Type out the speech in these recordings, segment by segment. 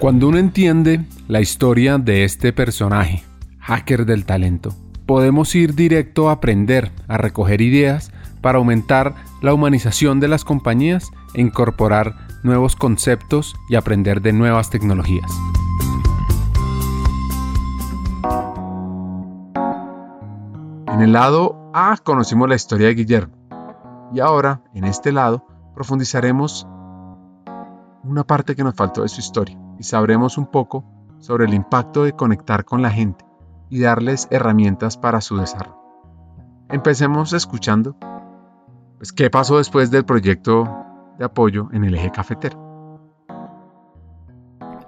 Cuando uno entiende la historia de este personaje, hacker del talento, podemos ir directo a aprender, a recoger ideas para aumentar la humanización de las compañías e incorporar nuevos conceptos y aprender de nuevas tecnologías. En el lado A conocimos la historia de Guillermo y ahora en este lado profundizaremos una parte que nos faltó de su historia y sabremos un poco sobre el impacto de conectar con la gente y darles herramientas para su desarrollo. Empecemos escuchando pues, qué pasó después del proyecto de apoyo en el eje cafetero.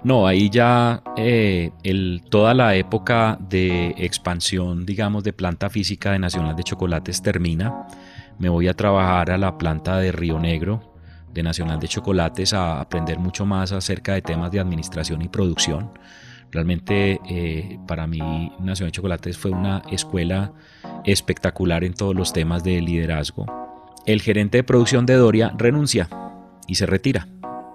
No, ahí ya eh, toda la época de expansión, digamos, de planta física de Nacional de Chocolates termina. Me voy a trabajar a la planta de Río Negro, de Nacional de Chocolates a aprender mucho más acerca de temas de administración y producción. Realmente eh, para mí Nacional de Chocolates fue una escuela espectacular en todos los temas de liderazgo. El gerente de producción de Doria renuncia y se retira.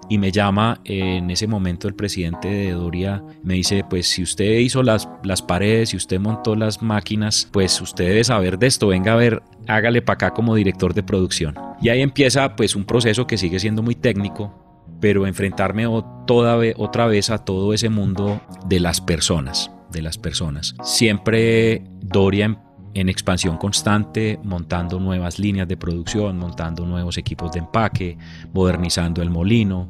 Y me llama en ese momento el presidente de Doria, me dice, pues si usted hizo las, las paredes, y usted montó las máquinas, pues usted debe saber de esto, venga a ver, hágale para acá como director de producción. Y ahí empieza pues un proceso que sigue siendo muy técnico, pero enfrentarme toda, otra vez a todo ese mundo de las personas, de las personas. Siempre Doria en expansión constante, montando nuevas líneas de producción, montando nuevos equipos de empaque, modernizando el molino.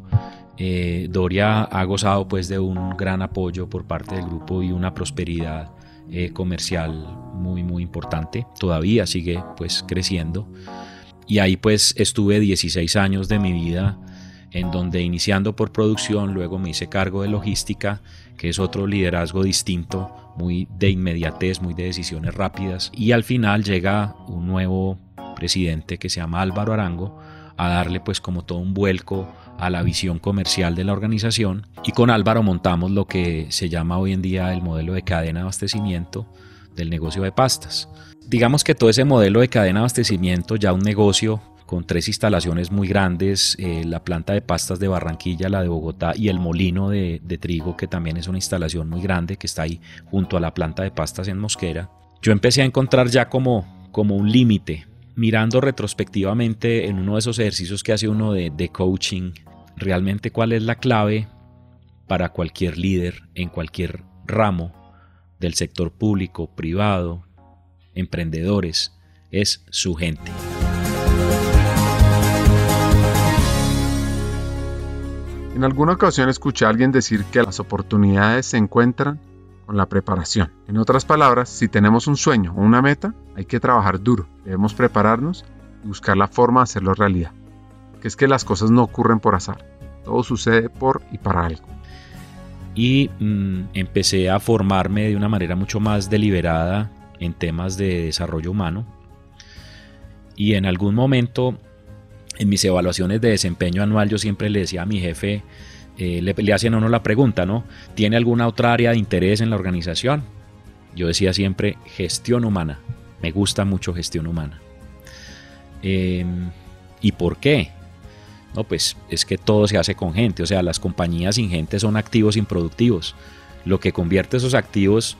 Eh, Doria ha gozado pues de un gran apoyo por parte del grupo y una prosperidad eh, comercial muy muy importante. Todavía sigue pues creciendo. Y ahí pues estuve 16 años de mi vida en donde iniciando por producción, luego me hice cargo de logística, que es otro liderazgo distinto, muy de inmediatez, muy de decisiones rápidas, y al final llega un nuevo presidente que se llama Álvaro Arango a darle pues como todo un vuelco a la visión comercial de la organización y con Álvaro montamos lo que se llama hoy en día el modelo de cadena de abastecimiento del negocio de pastas. Digamos que todo ese modelo de cadena de abastecimiento, ya un negocio con tres instalaciones muy grandes, eh, la planta de pastas de Barranquilla, la de Bogotá y el molino de, trigo, que también es una instalación muy grande que está ahí junto a la planta de pastas en Mosquera. Yo empecé a encontrar ya como, como un límite, mirando retrospectivamente en uno de esos ejercicios que hace uno de, de coaching, realmente cuál es la clave para cualquier líder en cualquier ramo del sector público, privado, emprendedores, es su gente. En alguna ocasión escuché a alguien decir que las oportunidades se encuentran con la preparación. En otras palabras, si tenemos un sueño o una meta, hay que trabajar duro, debemos prepararnos y buscar la forma de hacerlo realidad. Que es que las cosas no ocurren por azar, todo sucede por y para algo. Y mm, empecé a formarme de una manera mucho más deliberada en temas de desarrollo humano. Y en algún momento en mis evaluaciones de desempeño anual yo siempre le decía a mi jefe, eh, le, hacían a uno la pregunta, ¿no? ¿Tiene alguna otra área de interés en la organización? Yo decía siempre gestión humana. Me gusta mucho gestión humana. Em, ¿Y por qué? No, pues es que todo se hace con gente. O sea, las compañías sin gente son activos improductivos. Lo que convierte esos activos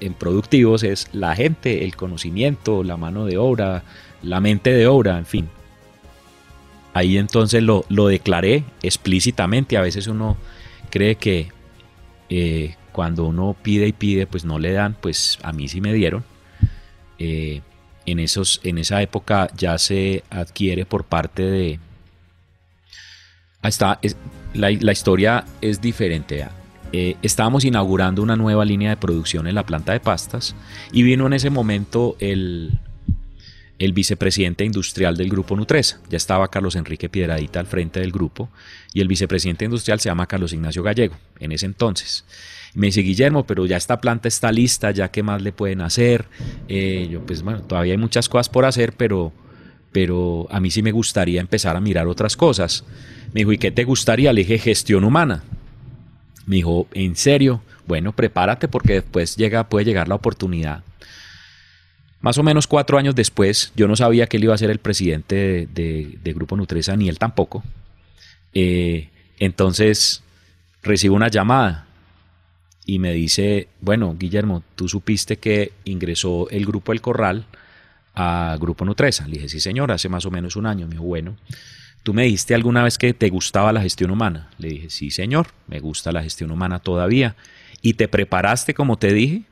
en productivos es la gente, el conocimiento, la mano de obra, la mente de obra, en fin. Ahí entonces lo, declaré explícitamente. A veces uno cree que eh, cuando uno pide y pide, pues no le dan, pues a mí sí me dieron. Eh, en, esos, en esa época ya se adquiere por parte de... Está, la, historia es diferente. Eh, estábamos inaugurando una nueva línea de producción en la planta de pastas y vino en ese momento el, el vicepresidente industrial del grupo Nutresa. Ya estaba Carlos Enrique Piedradita al frente del grupo y el vicepresidente industrial se llama Carlos Ignacio Gallego en ese entonces. Me dice Guillermo, pero ya esta planta está lista, ya qué más le pueden hacer. Eh, yo pues bueno, todavía hay muchas cosas por hacer, pero, pero a mí sí me gustaría empezar a mirar otras cosas. Me dijo, ¿y qué te gustaría? Le dije, gestión humana. Me dijo, ¿en serio? Bueno, prepárate porque después llega, puede llegar la oportunidad más o menos cuatro años después, yo no sabía que él iba a ser el presidente de, Grupo Nutresa, ni él tampoco. Eh, entonces, recibo una llamada y me dice, bueno, Guillermo, tú supiste que ingresó el grupo El Corral a Grupo Nutresa. Le dije, sí, señor, hace más o menos un año. Me dijo, bueno, ¿tú me dijiste alguna vez que te gustaba la gestión humana? Le dije, sí, señor, me gusta la gestión humana todavía. ¿Y te preparaste como te dije?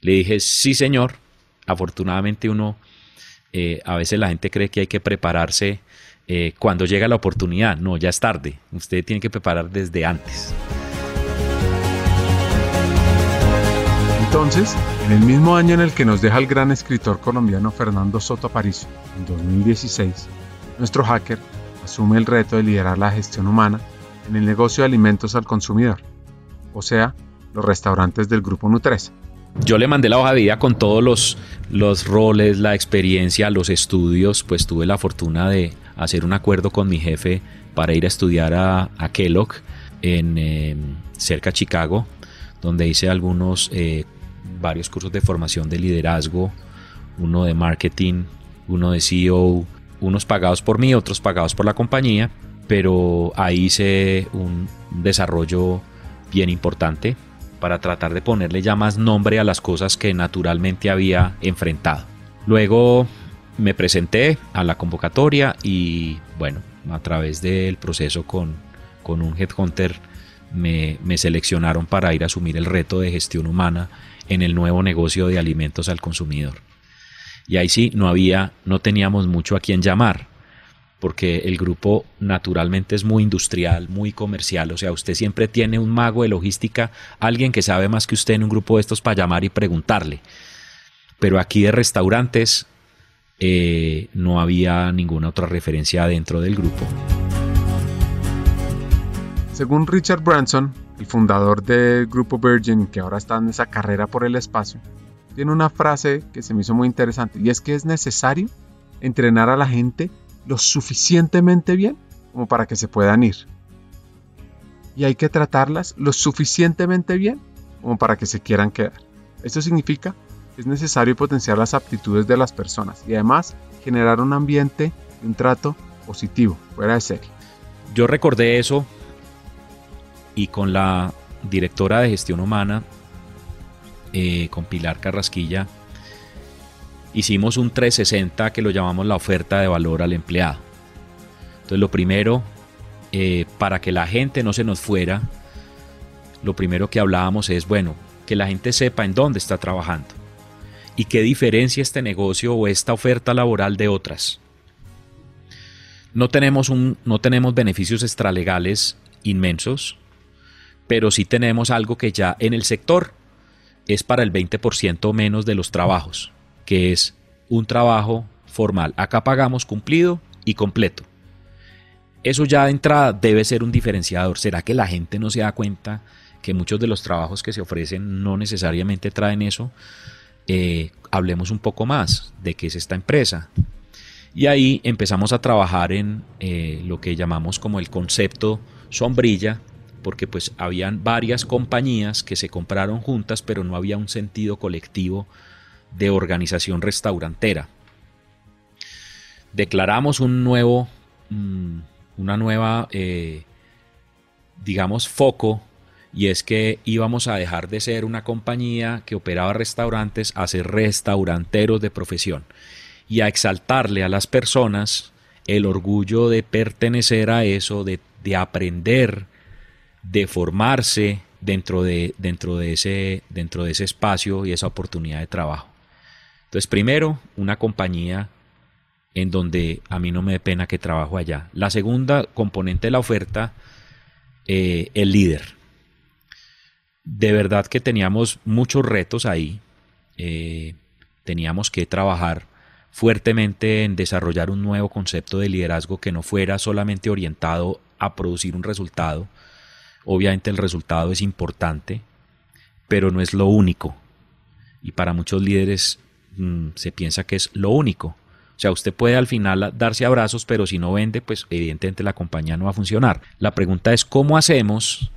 Le dije, sí, señor. Afortunadamente uno, eh, a veces la gente cree que hay que prepararse eh, cuando llega la oportunidad. No, ya es tarde. Usted tiene que preparar desde antes. Entonces, en el mismo año en el que nos deja el gran escritor colombiano Fernando Soto Aparicio, en 2016, nuestro hacker asume el reto de liderar la gestión humana en el negocio de alimentos al consumidor, o sea, los restaurantes del grupo Nutresa. Yo le mandé la hoja de vida con todos los, los roles, la experiencia, los estudios, pues tuve la fortuna de hacer un acuerdo con mi jefe para ir a estudiar a, Kellogg en em, cerca de Chicago, donde hice algunos eh, varios cursos de formación de liderazgo, uno de marketing, uno de CEO, unos pagados por mí, otros pagados por la compañía, pero ahí hice un desarrollo bien importante para tratar de ponerle ya más nombre a las cosas que naturalmente había enfrentado. Luego me presenté a la convocatoria y bueno, a través del proceso con, con un headhunter me, me seleccionaron para ir a asumir el reto de gestión humana en el nuevo negocio de alimentos al consumidor. Y ahí sí, no había, no teníamos mucho a quien llamar, porque el grupo naturalmente es muy industrial, muy comercial, o sea, usted siempre tiene un mago de logística, alguien que sabe más que usted en un grupo de estos para llamar y preguntarle. Pero aquí de restaurantes eh, no había ninguna otra referencia dentro del grupo. Según Richard Branson, el fundador del grupo Virgin, que ahora está en esa carrera por el espacio, tiene una frase que se me hizo muy interesante y es que es necesario entrenar a la gente lo suficientemente bien como para que se puedan ir. Y hay que tratarlas lo suficientemente bien como para que se quieran quedar. Esto significa que es necesario potenciar las aptitudes de las personas y además generar un ambiente y un trato positivo, fuera de serie. Yo recordé eso y con la directora de gestión humana, eh, con Pilar Carrasquilla, hicimos un 360 que lo llamamos la oferta de valor al empleado. Entonces lo primero, eh, para que la gente no se nos fuera, lo primero que hablábamos es, bueno, que la gente sepa en dónde está trabajando y qué diferencia este negocio o esta oferta laboral de otras. No tenemos, un, no tenemos beneficios extralegales inmensos, pero sí tenemos algo que ya en el sector es para el 20% menos de los trabajos, que es un trabajo formal. Acá pagamos cumplido y completo. Eso ya de entrada debe ser un diferenciador. ¿Será que la gente no se da cuenta que muchos de los trabajos que se ofrecen no necesariamente traen eso? Eh, hablemos un poco más de qué es esta empresa. Y ahí empezamos a trabajar en eh, lo que llamamos como el concepto sombrilla, porque pues habían varias compañías que se compraron juntas, pero no había un sentido colectivo de organización restaurantera. Declaramos un nuevo, mm, una nueva, eh, digamos, foco, y es que íbamos a dejar de ser una compañía que operaba restaurantes a ser restauranteros de profesión y a exaltarle a las personas el orgullo de pertenecer a eso, de, de aprender de formarse dentro de, dentro, de ese, dentro de ese espacio y esa oportunidad de trabajo. Entonces, primero, una compañía en donde a mí no me dé pena que trabajo allá. La segunda componente de la oferta, eh, el líder. De verdad que teníamos muchos retos ahí. Eh, teníamos que trabajar fuertemente en desarrollar un nuevo concepto de liderazgo que no fuera solamente orientado a producir un resultado, Obviamente el resultado es importante, pero no es lo único. Y para muchos líderes mm, se piensa que es lo único. O sea, usted puede al final darse abrazos, pero si no vende, pues evidentemente la compañía no va a funcionar. La pregunta es cómo hacemos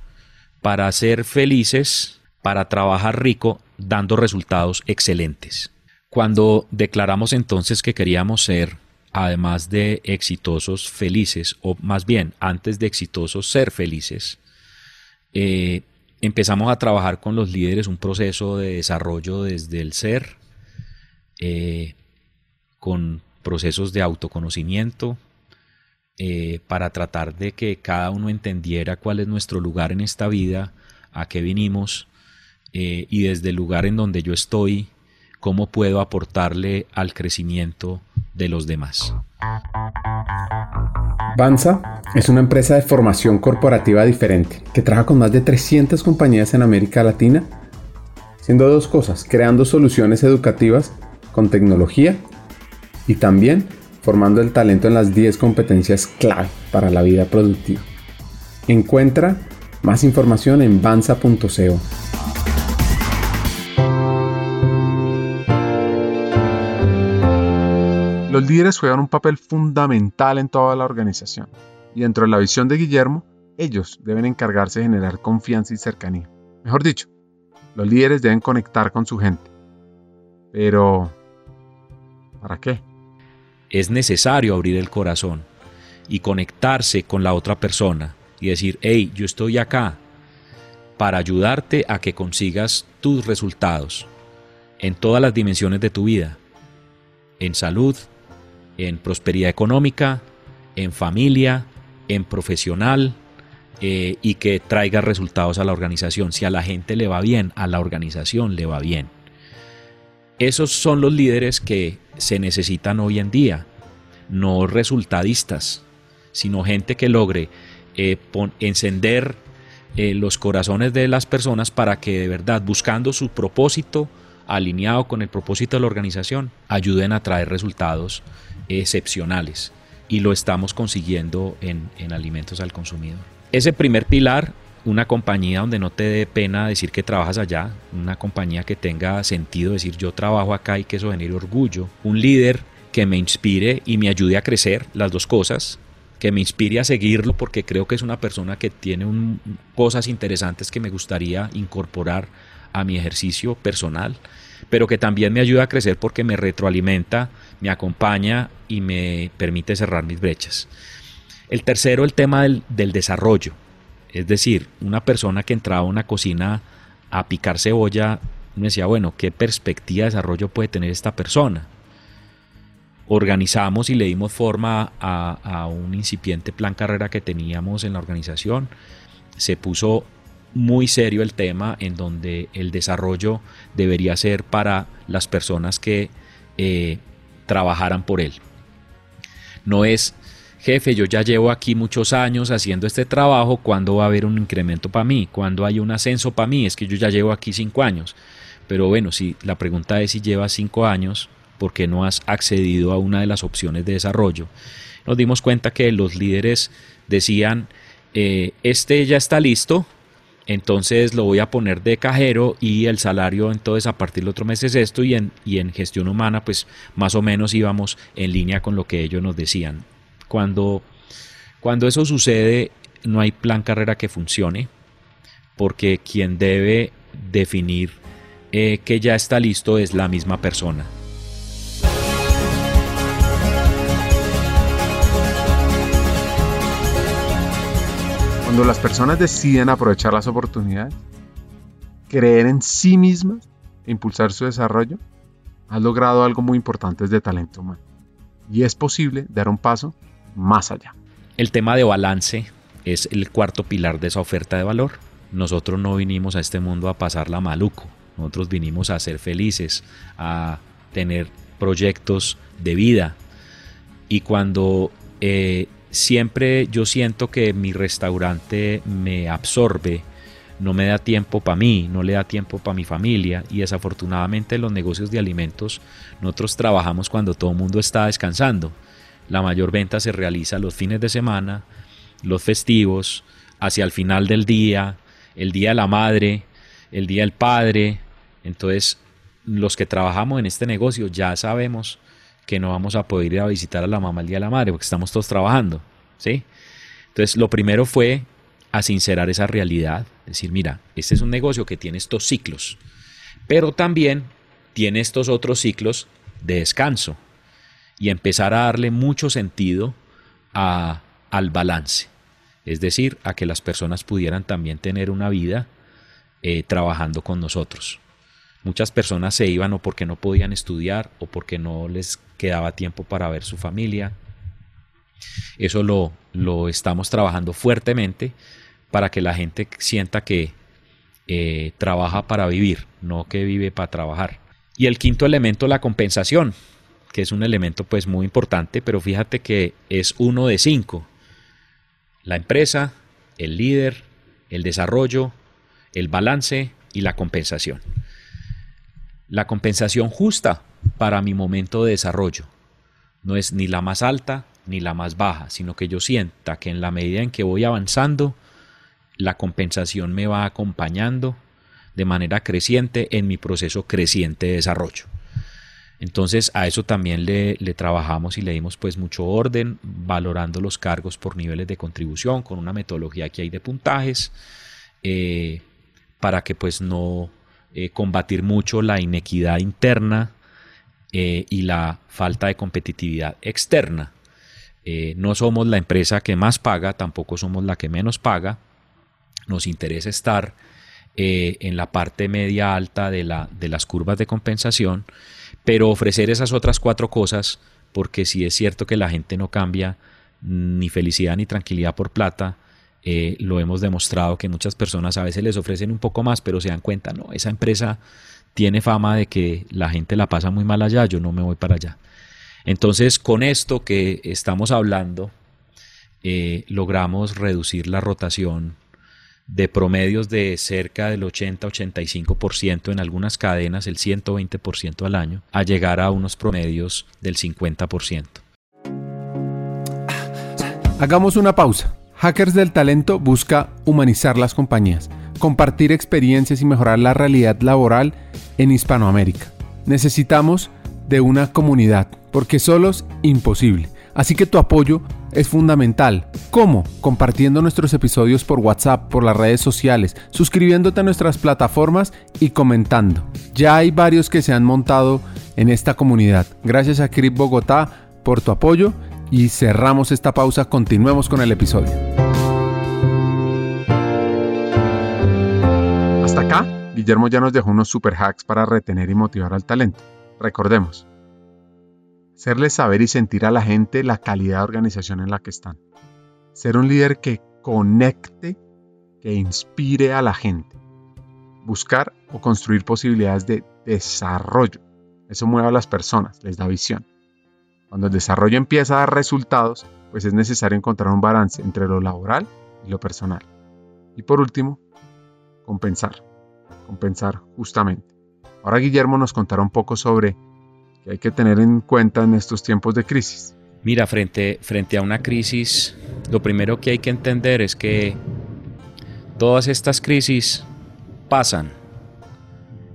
para ser felices, para trabajar rico, dando resultados excelentes. Cuando declaramos entonces que queríamos ser, además de exitosos, felices, o más bien antes de exitosos, ser felices, Eh, empezamos a trabajar con los líderes un proceso de desarrollo desde el ser, eh, con procesos de autoconocimiento, eh, para tratar de que cada uno entendiera cuál es nuestro lugar en esta vida, a qué vinimos y desde el lugar en donde yo estoy, cómo puedo aportarle al crecimiento de los demás. Banza es una empresa de formación corporativa diferente que trabaja con más de 300 compañías en América Latina, haciendo dos cosas, creando soluciones educativas con tecnología y también formando el talento en las 10 competencias clave para la vida productiva. Encuentra más información en banza.co. Los líderes juegan un papel fundamental en toda la organización y dentro de la visión de Guillermo, ellos deben encargarse de generar confianza y cercanía. Mejor dicho, los líderes deben conectar con su gente. Pero, ¿para qué? Es necesario abrir el corazón y conectarse con la otra persona y decir, hey, yo estoy acá para ayudarte a que consigas tus resultados en todas las dimensiones de tu vida, en salud, en prosperidad económica, en familia, en profesional eh, y que traiga resultados a la organización. Si a la gente le va bien, a la organización le va bien. Esos son los líderes que se necesitan hoy en día, no resultadistas, sino gente que logre eh, encender eh, los corazones de las personas para que de verdad, buscando su propósito, alineado con el propósito de la organización, ayuden a traer resultados excepcionales y lo estamos consiguiendo en, alimentos al consumidor. Ese primer pilar, una compañía donde no te dé pena decir que trabajas allá, una compañía que tenga sentido decir yo trabajo acá y que eso genere orgullo, un líder que me inspire y me ayude a crecer, las dos cosas, que me inspire a seguirlo porque creo que es una persona que tiene cosas interesantes que me gustaría incorporar a mi ejercicio personal, pero que también me ayuda a crecer porque me retroalimenta, me acompaña y me permite cerrar mis brechas. El tercero, el tema del, desarrollo. Es decir, una persona que entraba a una cocina a picar cebolla, me decía, bueno, ¿qué perspectiva de desarrollo puede tener esta persona? Organizamos y le dimos forma a, un incipiente plan carrera que teníamos en la organización. Se puso muy serio el tema en donde el desarrollo debería ser para las personas que eh, trabajaran por él. No es, jefe, yo ya llevo aquí muchos años haciendo este trabajo, ¿cuándo va a haber un incremento para mí? ¿Cuándo hay un ascenso para mí? Es que yo ya llevo aquí cinco años. Pero bueno, si la pregunta es si llevas cinco años, ¿por qué no has accedido a una de las opciones de desarrollo? Nos dimos cuenta que los líderes decían, eh, este ya está listo, entonces lo voy a poner de cajero y el salario entonces a partir del otro mes es esto y en, y en gestión humana pues más o menos íbamos en línea con lo que ellos nos decían. Cuando, cuando eso sucede no hay plan carrera que funcione porque quien debe definir eh, que ya está listo es la misma persona. Cuando las personas deciden aprovechar las oportunidades, creer en sí mismas e impulsar su desarrollo, has logrado algo muy importante de talento humano. Y es posible dar un paso más allá. El tema de balance es el cuarto pilar de esa oferta de valor. Nosotros no vinimos a este mundo a pasarla maluco. Nosotros vinimos a ser felices, a tener proyectos de vida. Y cuando eh, siempre yo siento que mi restaurante me absorbe, no me da tiempo para mí, no le da tiempo para mi familia y desafortunadamente los negocios de alimentos nosotros trabajamos cuando todo el mundo está descansando. La mayor venta se realiza los fines de semana, los festivos, hacia el final del día, el día de la madre, el día del padre. Entonces, los que trabajamos en este negocio ya sabemos que no vamos a poder ir a visitar a la mamá el día de la madre porque estamos todos trabajando, ¿sí? Entonces, lo primero fue a sincerar esa realidad, decir, mira, este es un negocio que tiene estos ciclos, pero también tiene estos otros ciclos de descanso y empezar a darle mucho sentido al balance. es decir, a que las personas pudieran también tener una vida eh, trabajando con nosotros. Muchas personas se iban o porque no podían estudiar o porque no les quedaba tiempo para ver su familia. Eso lo, lo estamos trabajando fuertemente para que la gente sienta que eh, trabaja para vivir, no que vive para trabajar. Y el quinto elemento, la compensación, que es un elemento pues muy importante, pero fíjate que es uno de cinco. La empresa, el líder, el desarrollo, el balance y la compensación. La compensación justa para mi momento de desarrollo no es ni la más alta ni la más baja, sino que yo sienta que en la medida en que voy avanzando, la compensación me va acompañando de manera creciente en mi proceso creciente de desarrollo. Entonces a eso también le, trabajamos y le dimos pues mucho orden, valorando los cargos por niveles de contribución con una metodología que hay de puntajes, eh, para que pues no eh, combatir mucho la inequidad interna eh, y la falta de competitividad externa. no somos la empresa que más paga, tampoco somos la que menos paga, nos interesa estar eh, en la parte media alta de, la, de las curvas de compensación, pero ofrecer esas otras cuatro cosas, porque si es cierto que la gente no cambia ni felicidad ni tranquilidad por plata, eh, lo hemos demostrado que muchas personas a veces les ofrecen un poco más, pero se dan cuenta, no, esa empresa tiene fama de que la gente la pasa muy mal allá, yo no me voy para allá. Entonces, con esto que estamos hablando, eh, logramos reducir la rotación de promedios de cerca del 80-85% en algunas cadenas, el 120% al año, a llegar a unos promedios del 50%. Hagamos una pausa. Hackers del Talento busca humanizar las compañías, compartir experiencias y mejorar la realidad laboral en Hispanoamérica. Necesitamos de una comunidad, porque solos imposible. Así que tu apoyo es fundamental. ¿Cómo? Compartiendo nuestros episodios por WhatsApp, por las redes sociales, suscribiéndote a nuestras plataformas y comentando. Ya hay varios que se han montado en esta comunidad. Gracias a Crip Bogotá por tu apoyo y cerramos esta pausa. Continuemos con el episodio. Hasta acá, Guillermo ya nos dejó unos super hacks para retener y motivar al talento. Recordemos, Serles saber y sentir a la gente la calidad de organización en la que están. Ser un líder que conecte, que inspire a la gente. Buscar o construir posibilidades de desarrollo. Eso mueve a las personas, les da visión. Cuando el desarrollo empieza a dar resultados, pues es necesario encontrar un balance entre lo laboral y lo personal. Y por último, compensar. Compensar justamente. Ahora Guillermo nos contará un poco sobre hay que tener en cuenta en estos tiempos de crisis? Mira, frente, frente a una crisis, lo primero que hay que entender es que todas estas crisis pasan.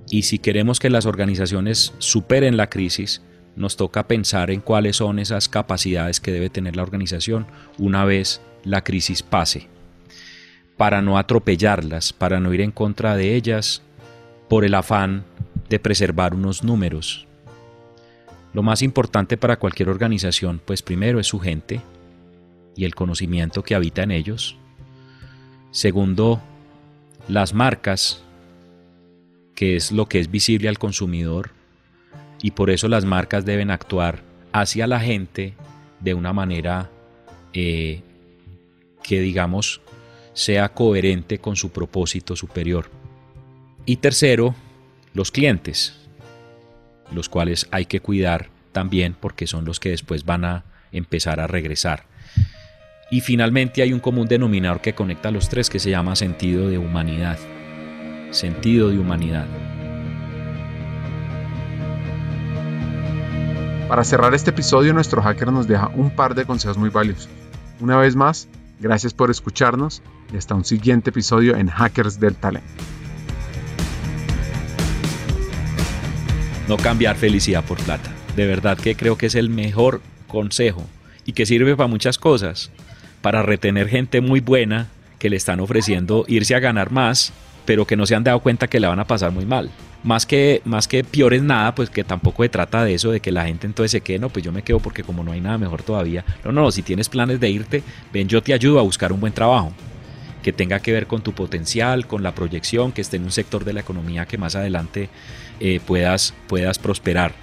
Y si queremos que las organizaciones superen la crisis, nos toca pensar en cuáles son esas capacidades que debe tener la organización una vez la crisis pase, para no atropellarlas, para no ir en contra de ellas por el afán de preservar unos números, lo más importante para cualquier organización, pues primero es su gente y el conocimiento que habita en ellos. Segundo, las marcas, que es lo que es visible al consumidor, y por eso las marcas deben actuar hacia la gente de una manera eh, que digamos sea coherente con su propósito superior. Y tercero, los clientes los cuales hay que cuidar también porque son los que después van a empezar a regresar. Y finalmente hay un común denominador que conecta a los tres que se llama sentido de humanidad. Sentido de humanidad. Para cerrar este episodio, nuestro hacker nos deja un par de consejos muy valiosos. Una vez más, gracias por escucharnos y hasta un siguiente episodio en Hackers del Talento. No cambiar felicidad por plata. De verdad que creo que es el mejor consejo y que sirve para muchas cosas. Para retener gente muy buena que le están ofreciendo irse a ganar más pero que no se han dado cuenta que la van a pasar muy mal. Más que, más que peor nada, pues que tampoco se trata de eso, de que la gente entonces se quede, no, pues yo me quedo porque como no hay nada mejor todavía. No, no, si tienes planes de irte, ven, yo te ayudo a buscar un buen trabajo que tenga que ver con tu potencial, con la proyección, que esté en un sector de la economía que más adelante eh, puedas, puedas prosperar.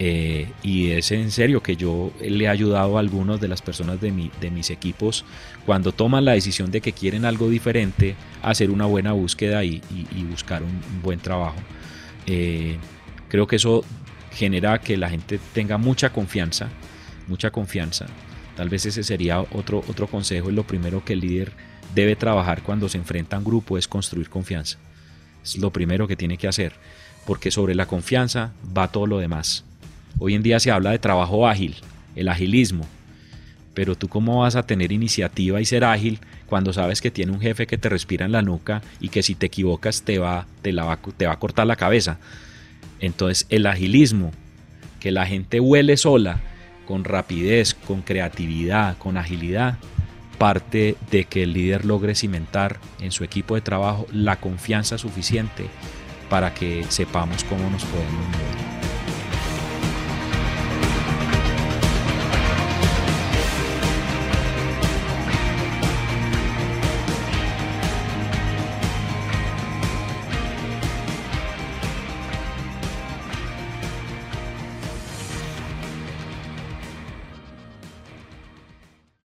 Eh, y es en serio que yo le he ayudado a algunos de las personas de, mi, de mis equipos cuando toman la decisión de que quieren algo diferente, hacer una buena búsqueda y, buscar un, buen trabajo. Eh, creo que eso genera que la gente tenga mucha confianza, mucha confianza. Tal vez ese sería otro, otro consejo, es lo primero que el líder debe trabajar cuando se enfrenta a un grupo es construir confianza. Es lo primero que tiene que hacer, porque sobre la confianza va todo lo demás. Hoy en día se habla de trabajo ágil, el agilismo. Pero tú cómo vas a tener iniciativa y ser ágil cuando sabes que tiene un jefe que te respira en la nuca y que si te equivocas te va, te la va, te va a cortar la cabeza. Entonces el agilismo, que la gente huele sola, con rapidez, con creatividad, con agilidad, parte de que el líder logre cimentar en su equipo de trabajo la confianza suficiente para que sepamos cómo nos podemos mover.